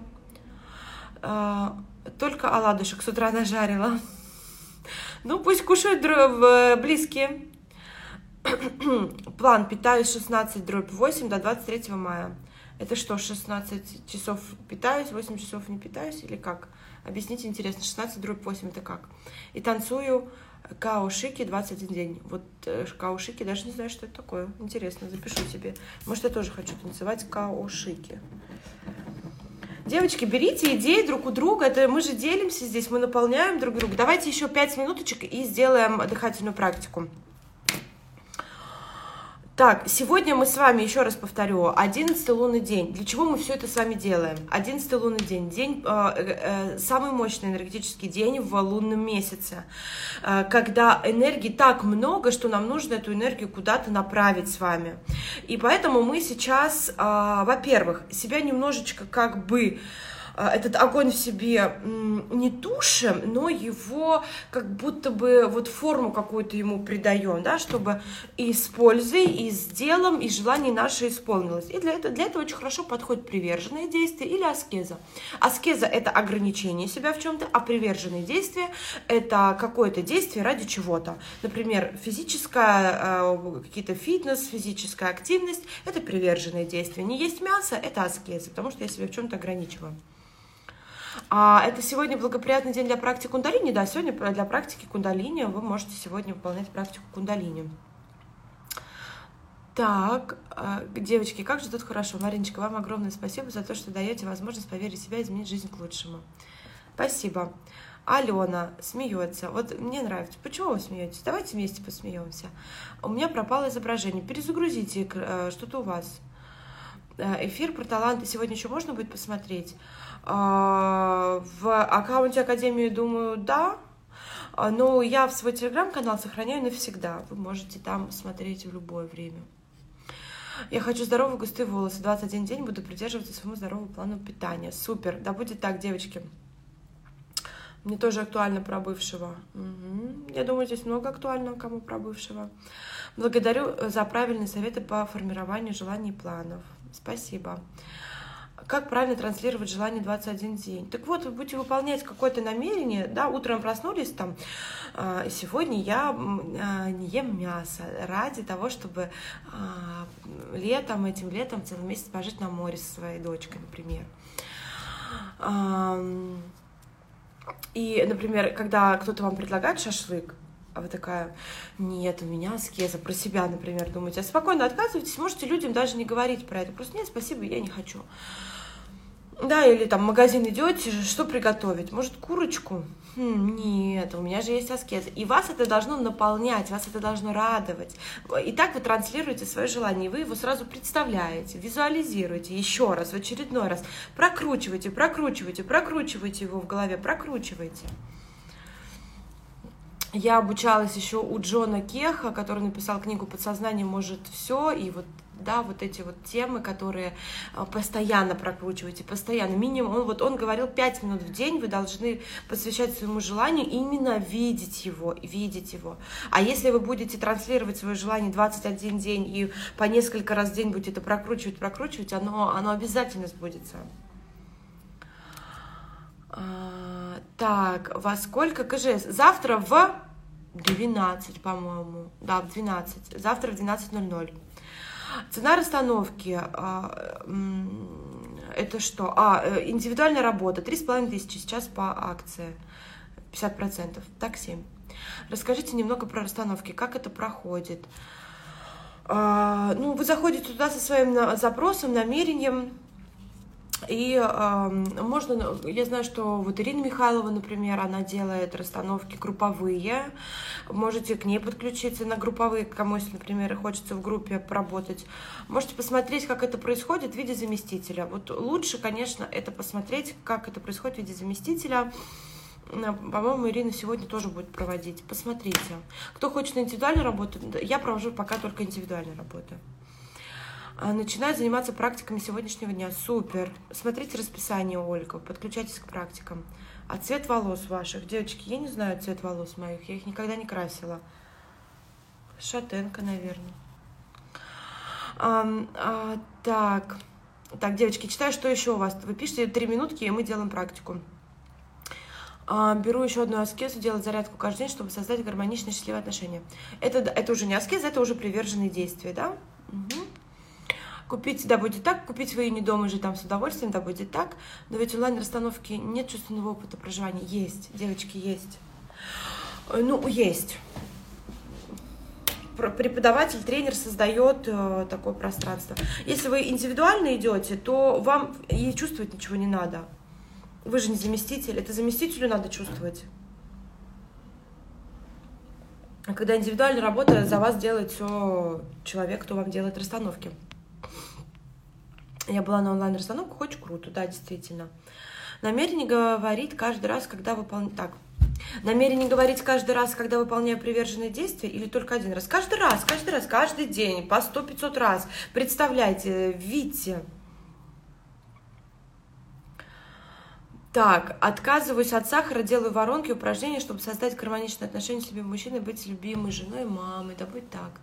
А, только оладушек с утра нажарила. Ну, пусть кушают близкие. *coughs* План питаюсь 16 дробь 8 до 23 мая. Это что, 16 часов питаюсь, 8 часов не питаюсь или как? Объясните, интересно, 16 дробь 8 это как? И танцую каошики 21 день. Вот э, каошики, даже не знаю, что это такое. Интересно, запишу себе. Может, я тоже хочу танцевать каошики. Девочки, берите идеи друг у друга. Это мы же делимся здесь, мы наполняем друг друга. Давайте еще пять минуточек и сделаем дыхательную практику. Так, сегодня мы с вами, еще раз повторю, 11 лунный день. Для чего мы все это с вами делаем? 11 лунный день, день э, э, самый мощный энергетический день в лунном месяце, э, когда энергии так много, что нам нужно эту энергию куда-то направить с вами. И поэтому мы сейчас, э, во-первых, себя немножечко как бы этот огонь в себе не тушим, но его как будто бы вот форму какую-то ему придаем, да, чтобы и с пользой, и с делом, и желание наше исполнилось. И для этого, для этого очень хорошо подходит приверженное действие или аскеза. Аскеза – это ограничение себя в чем-то, а приверженные действия – это какое-то действие ради чего-то. Например, физическая, э, какие-то фитнес, физическая активность – это приверженное действие. Не есть мясо – это аскеза, потому что я себя в чем-то ограничиваю. А это сегодня благоприятный день для практики кундалини? Да, сегодня для практики кундалини вы можете сегодня выполнять практику кундалини. Так, а, девочки, как же тут хорошо. Мариночка, вам огромное спасибо за то, что даете возможность поверить в себя и изменить жизнь к лучшему. Спасибо. Алена смеется. Вот мне нравится. Почему вы смеетесь? Давайте вместе посмеемся. У меня пропало изображение. Перезагрузите э, что-то у вас. Э, эфир про таланты сегодня еще можно будет посмотреть. А, в аккаунте Академии, думаю, да. А, но я в свой телеграм-канал сохраняю навсегда. Вы можете там смотреть в любое время. Я хочу здоровые густые волосы. 21 день буду придерживаться своему здоровому плану питания. Супер. Да будет так, девочки. Мне тоже актуально про бывшего. Угу. Я думаю, здесь много актуального кому про бывшего. Благодарю за правильные советы по формированию желаний и планов. Спасибо как правильно транслировать желание 21 день. Так вот, вы будете выполнять какое-то намерение, да, утром проснулись там, э, сегодня я э, не ем мясо ради того, чтобы э, летом, этим летом целый месяц пожить на море со своей дочкой, например. И, например, когда кто-то вам предлагает шашлык, а вы такая, нет, у меня аскеза, про себя, например, думаете, а спокойно отказывайтесь, можете людям даже не говорить про это, просто нет, спасибо, я не хочу. Да, или там в магазин идете, что приготовить? Может, курочку? Хм, нет, у меня же есть аскеза. И вас это должно наполнять, вас это должно радовать. И так вы транслируете свое желание, и вы его сразу представляете, визуализируете еще раз, в очередной раз. Прокручивайте, прокручивайте, прокручивайте его в голове, прокручивайте. Я обучалась еще у Джона Кеха, который написал книгу «Подсознание может все», и вот да, вот эти вот темы, которые а, постоянно прокручиваете, постоянно, минимум, он, вот он говорил 5 минут в день вы должны посвящать своему желанию именно видеть его, видеть его. А если вы будете транслировать свое желание 21 день и по несколько раз в день будете это прокручивать, прокручивать, оно, оно обязательно сбудется. Так, во сколько КЖС? Завтра в 12, по-моему. Да, в 12. Завтра в 12.00. Цена расстановки а, это что? А, э, индивидуальная работа, 3,5 тысячи сейчас по акции, 50%, так 7. Расскажите немного про расстановки, как это проходит. А, ну, вы заходите туда со своим запросом, намерением, и э, можно, я знаю, что вот Ирина Михайлова, например, она делает расстановки групповые. Можете к ней подключиться на групповые, кому, если, например, хочется в группе поработать. Можете посмотреть, как это происходит в виде заместителя. Вот лучше, конечно, это посмотреть, как это происходит в виде заместителя. По-моему, Ирина сегодня тоже будет проводить. Посмотрите. Кто хочет индивидуальную работу, я провожу пока только индивидуальную работу. А, начинают заниматься практиками сегодняшнего дня. Супер. Смотрите расписание, Ольга, подключайтесь к практикам. А цвет волос ваших, девочки, я не знаю цвет волос моих, я их никогда не красила. Шатенка, наверное. А, а, так, так, девочки, читаю, что еще у вас. Вы пишете три минутки, и мы делаем практику. А, беру еще одну аскезу, делать зарядку каждый день, чтобы создать гармоничные, счастливые отношения. Это, это уже не аскеза, это уже приверженные действия, да? Угу. Купить, да, будет так, купить вы не дома же там с удовольствием, да, будет так. Но ведь онлайн-расстановки нет чувственного опыта проживания. Есть, девочки, есть. Э, ну, есть. преподаватель, тренер создает э, такое пространство. Если вы индивидуально идете, то вам и чувствовать ничего не надо. Вы же не заместитель, это заместителю надо чувствовать. А когда индивидуальная работа, за вас делает все человек, кто вам делает расстановки. Я была на онлайн-расстановках, очень круто, да, действительно. Намерение говорить каждый раз, когда выполняю... Так, намерение говорить каждый раз, когда выполняю приверженные действия, или только один раз? Каждый раз, каждый раз, каждый день, по 100-500 раз. Представляйте, видите. Так, отказываюсь от сахара, делаю воронки, упражнения, чтобы создать гармоничные отношения с любимым мужчиной, быть любимой женой мамой. Да будет так.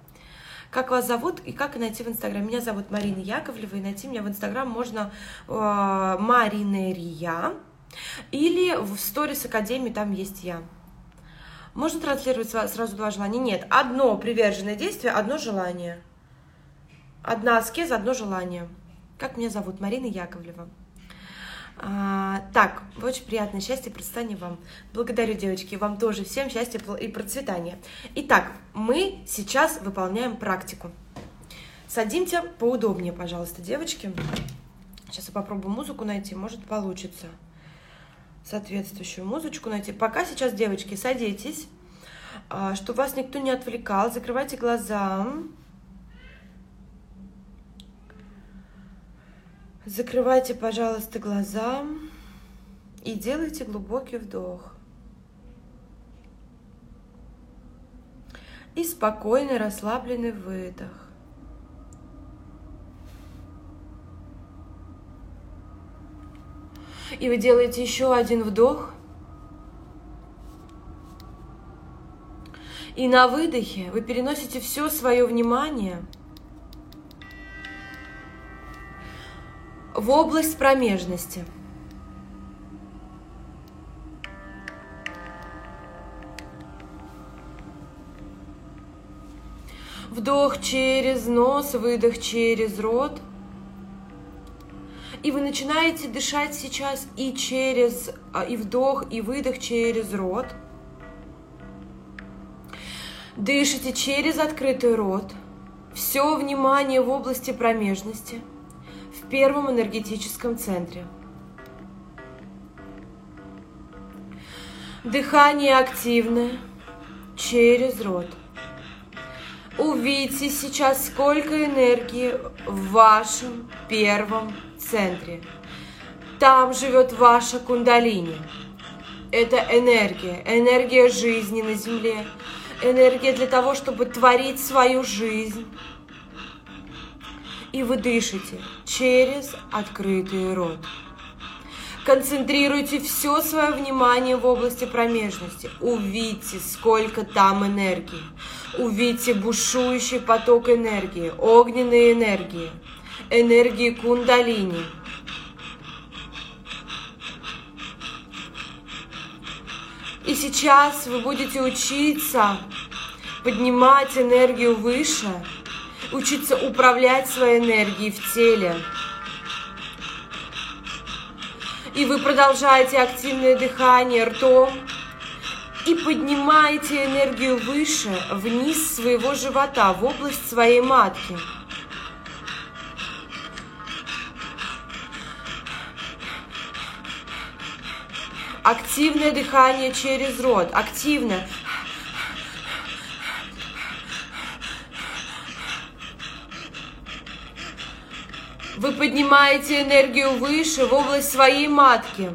Как вас зовут и как найти в Инстаграме? Меня зовут Марина Яковлева, и найти меня в Инстаграм можно э, Маринерия или в сторис Академии, там есть я. Можно транслировать сразу два желания? Нет. Одно приверженное действие, одно желание. Одна аскеза, одно желание. Как меня зовут? Марина Яковлева. А, так, очень приятное счастье и процветания вам. Благодарю, девочки, вам тоже всем счастья и процветания. Итак, мы сейчас выполняем практику. Садимте поудобнее, пожалуйста, девочки. Сейчас я попробую музыку найти, может получится соответствующую музычку найти. Пока сейчас, девочки, садитесь, а, чтобы вас никто не отвлекал. Закрывайте глаза. Закрывайте, пожалуйста, глаза и делайте глубокий вдох. И спокойный, расслабленный выдох. И вы делаете еще один вдох. И на выдохе вы переносите все свое внимание – в область промежности. Вдох через нос, выдох через рот. И вы начинаете дышать сейчас и через, а, и вдох, и выдох через рот. Дышите через открытый рот. Все внимание в области промежности – первом энергетическом центре. Дыхание активное через рот. Увидите сейчас, сколько энергии в вашем первом центре. Там живет ваша кундалини. Это энергия, энергия жизни на Земле, энергия для того, чтобы творить свою жизнь, и вы дышите через открытый рот. Концентрируйте все свое внимание в области промежности. Увидьте, сколько там энергии. Увидьте бушующий поток энергии, огненной энергии, энергии кундалини. И сейчас вы будете учиться поднимать энергию выше – учиться управлять своей энергией в теле. И вы продолжаете активное дыхание ртом и поднимаете энергию выше, вниз своего живота, в область своей матки. Активное дыхание через рот. Активно. Вы поднимаете энергию выше, в область своей матки.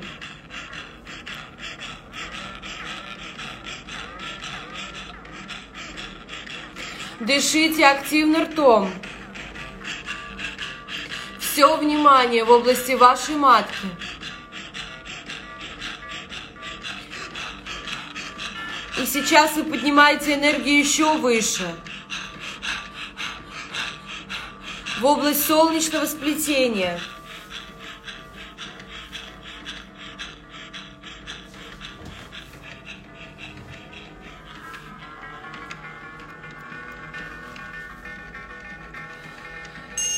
Дышите активно ртом. Все внимание в области вашей матки. И сейчас вы поднимаете энергию еще выше. В область солнечного сплетения.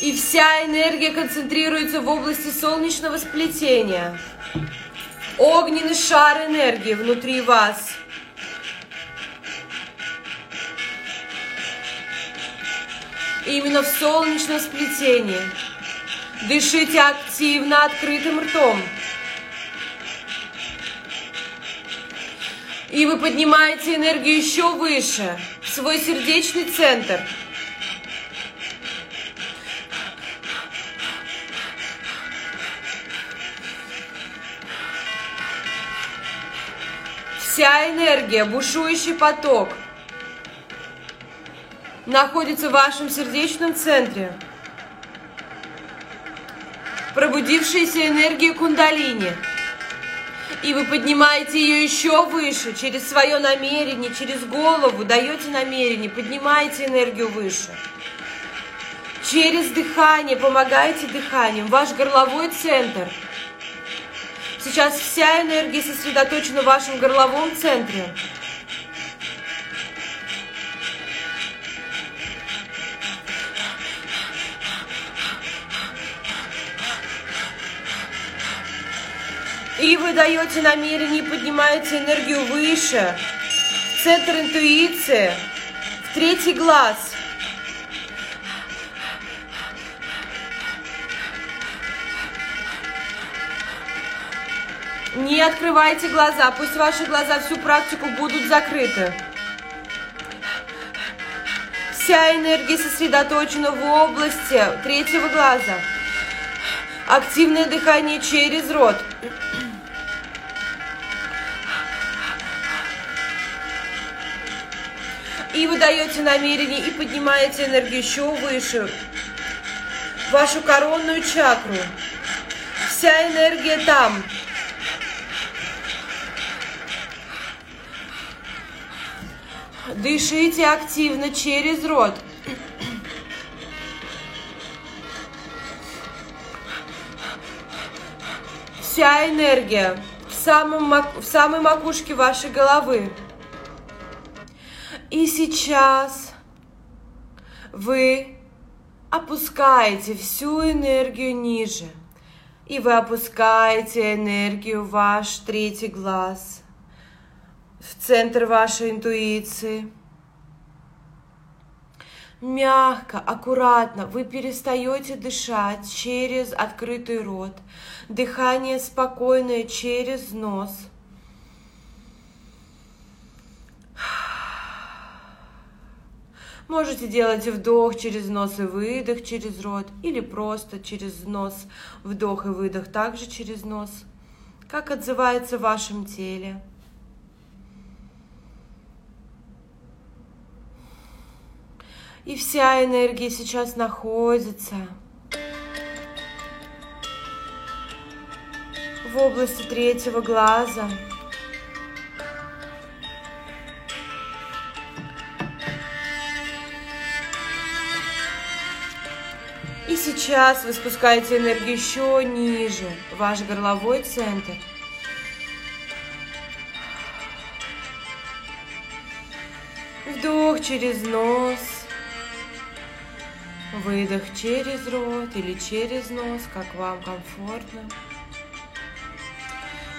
И вся энергия концентрируется в области солнечного сплетения. Огненный шар энергии внутри вас – именно в солнечном сплетении. Дышите активно открытым ртом. И вы поднимаете энергию еще выше, в свой сердечный центр. Вся энергия, бушующий поток находится в вашем сердечном центре. Пробудившаяся энергия кундалини – и вы поднимаете ее еще выше, через свое намерение, через голову, даете намерение, поднимаете энергию выше. Через дыхание, помогаете дыханием, ваш горловой центр. Сейчас вся энергия сосредоточена в вашем горловом центре. И вы даете намерение, поднимаете энергию выше, в центр интуиции, в третий глаз. Не открывайте глаза, пусть ваши глаза всю практику будут закрыты. Вся энергия сосредоточена в области третьего глаза. Активное дыхание через рот. И вы даете намерение и поднимаете энергию еще выше, вашу коронную чакру. Вся энергия там. Дышите активно через рот. Вся энергия в, самом, в самой макушке вашей головы. И сейчас вы опускаете всю энергию ниже. И вы опускаете энергию в ваш третий глаз, в центр вашей интуиции. Мягко, аккуратно вы перестаете дышать через открытый рот. Дыхание спокойное через нос – Можете делать вдох через нос и выдох через рот, или просто через нос вдох и выдох также через нос. Как отзывается в вашем теле. И вся энергия сейчас находится в области третьего глаза. Сейчас вы спускаете энергию еще ниже, ваш горловой центр. Вдох через нос, выдох через рот или через нос, как вам комфортно.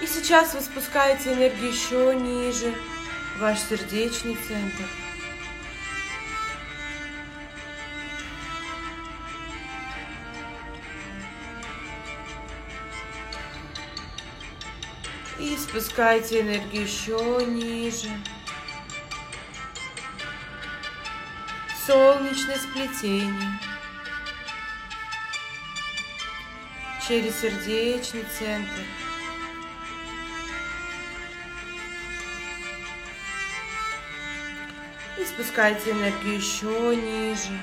И сейчас вы спускаете энергию еще ниже, ваш сердечный центр. Спускайте энергию еще ниже. Солнечное сплетение. Через сердечный центр. И спускайте энергию еще ниже.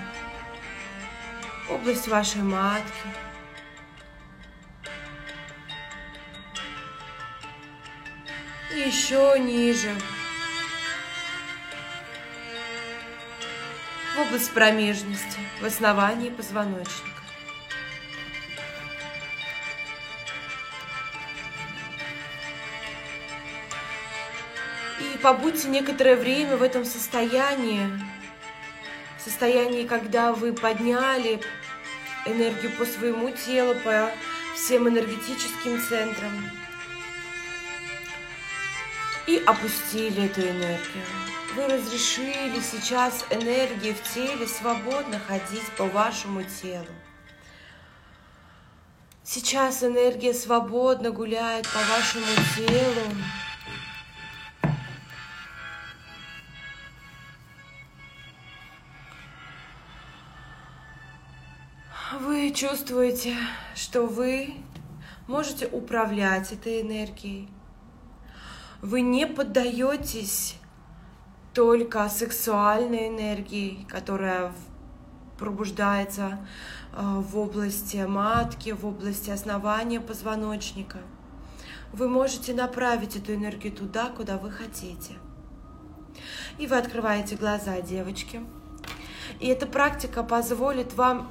Область вашей матки. Еще ниже. В область промежности, в основании позвоночника. И побудьте некоторое время в этом состоянии, в состоянии, когда вы подняли энергию по своему телу, по всем энергетическим центрам и опустили эту энергию. вы разрешили сейчас энергии в теле свободно ходить по вашему телу. Сейчас энергия свободно гуляет по вашему телу. Вы чувствуете, что вы можете управлять этой энергией. Вы не поддаетесь только сексуальной энергии, которая пробуждается э, в области матки, в области основания позвоночника. Вы можете направить эту энергию туда, куда вы хотите. И вы открываете глаза, девочки. И эта практика позволит вам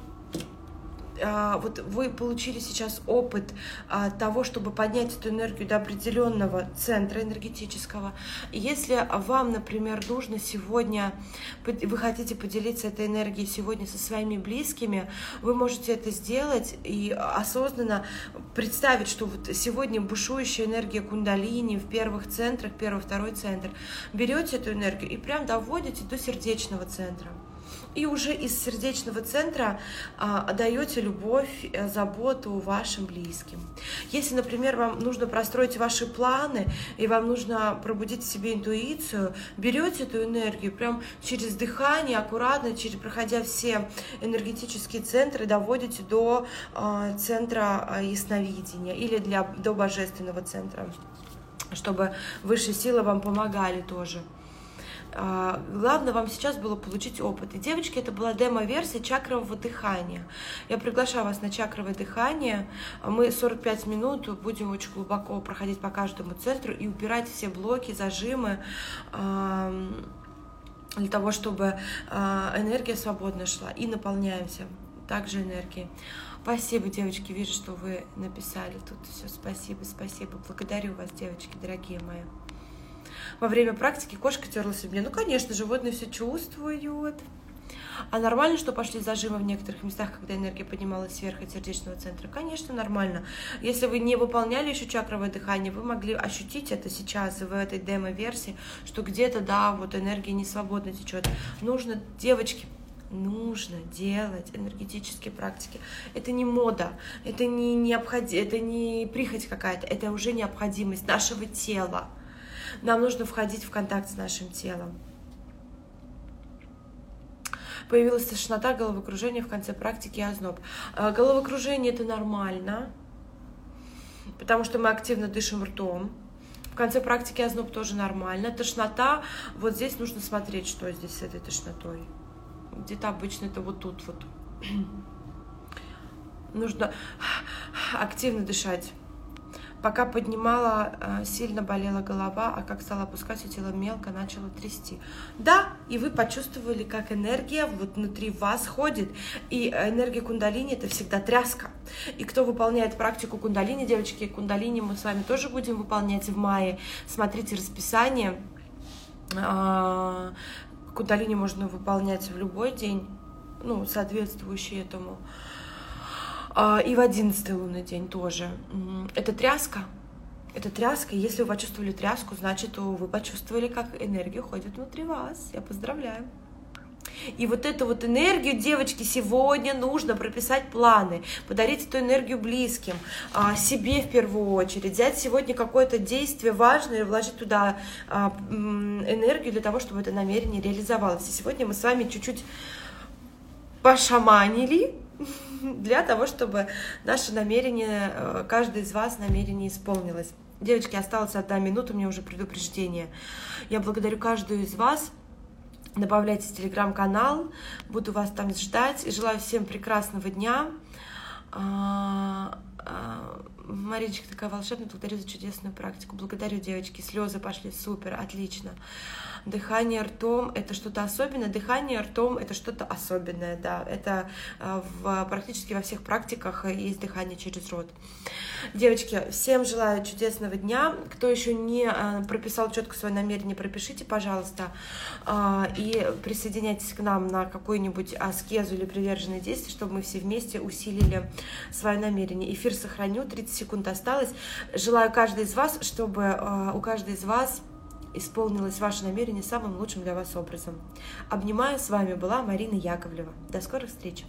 вот вы получили сейчас опыт а, того, чтобы поднять эту энергию до определенного центра энергетического. если вам, например, нужно сегодня, вы хотите поделиться этой энергией сегодня со своими близкими, вы можете это сделать и осознанно представить, что вот сегодня бушующая энергия кундалини в первых центрах, первый, второй центр. Берете эту энергию и прям доводите до сердечного центра и уже из сердечного центра а, отдаете любовь, э, заботу вашим близким. Если, например, вам нужно простроить ваши планы, и вам нужно пробудить в себе интуицию, берете эту энергию прям через дыхание, аккуратно, через, проходя все энергетические центры, доводите до а, центра а, ясновидения или для, до божественного центра чтобы высшие силы вам помогали тоже. А, главное вам сейчас было получить опыт. И, девочки, это была демо-версия чакрового дыхания. Я приглашаю вас на чакровое дыхание. Мы 45 минут будем очень глубоко проходить по каждому центру и убирать все блоки, зажимы для того, чтобы а, энергия свободно шла. И наполняемся также энергией. Спасибо, девочки, вижу, что вы написали тут все. Спасибо, спасибо. Благодарю вас, девочки, дорогие мои во время практики кошка терлась об меня. Ну, конечно, животные все чувствуют. А нормально, что пошли зажимы в некоторых местах, когда энергия поднималась вверх от сердечного центра? Конечно, нормально. Если вы не выполняли еще чакровое дыхание, вы могли ощутить это сейчас в этой демо-версии, что где-то, да, вот энергия не свободно течет. Нужно, девочки, нужно делать энергетические практики. Это не мода, это не необходимо, это не прихоть какая-то, это уже необходимость нашего тела. Нам нужно входить в контакт с нашим телом. Появилась тошнота, головокружение в конце практики и озноб. А, головокружение это нормально, потому что мы активно дышим ртом. В конце практики озноб тоже нормально. Тошнота, вот здесь нужно смотреть, что здесь с этой тошнотой. Где-то обычно это вот тут вот. *clears throat* Нужно активно дышать. Пока поднимала, э, сильно болела голова, а как стала опускать, тело мелко начало трясти. Да, и вы почувствовали, как энергия вот внутри вас ходит. И энергия кундалини – это всегда тряска. И кто выполняет практику кундалини, девочки, кундалини мы с вами тоже будем выполнять в мае. Смотрите расписание. А, кундалини можно выполнять в любой день, ну, соответствующий этому. А, и в одиннадцатый лунный день тоже. Это тряска. Это тряска. Если вы почувствовали тряску, значит, вы почувствовали, как энергия ходит внутри вас. Я поздравляю. И вот эту вот энергию, девочки, сегодня нужно прописать планы, подарить эту энергию близким, а, себе в первую очередь, взять сегодня какое-то действие важное и вложить туда а, энергию для того, чтобы это намерение реализовалось. И сегодня мы с вами чуть-чуть пошаманили, *laughs* для того, чтобы наше намерение, э, каждый из вас намерение исполнилось. Девочки, осталось одна минута, у меня уже предупреждение. Я благодарю каждую из вас. Добавляйте телеграм-канал, буду вас там ждать. И желаю всем прекрасного дня. А, а, Маричка такая волшебная, благодарю за чудесную практику. Благодарю, девочки, слезы пошли, супер, отлично. Дыхание ртом – это что-то особенное. Дыхание ртом – это что-то особенное, да. Это э, в, практически во всех практиках есть дыхание через рот. Девочки, всем желаю чудесного дня. Кто еще не э, прописал четко свое намерение, пропишите, пожалуйста, э, и присоединяйтесь к нам на какую-нибудь аскезу или приверженное действие, чтобы мы все вместе усилили свое намерение. Эфир сохраню, 30 секунд осталось. Желаю каждой из вас, чтобы у каждой из вас исполнилось ваше намерение самым лучшим для вас образом. Обнимаю, с вами была Марина Яковлева. До скорых встреч!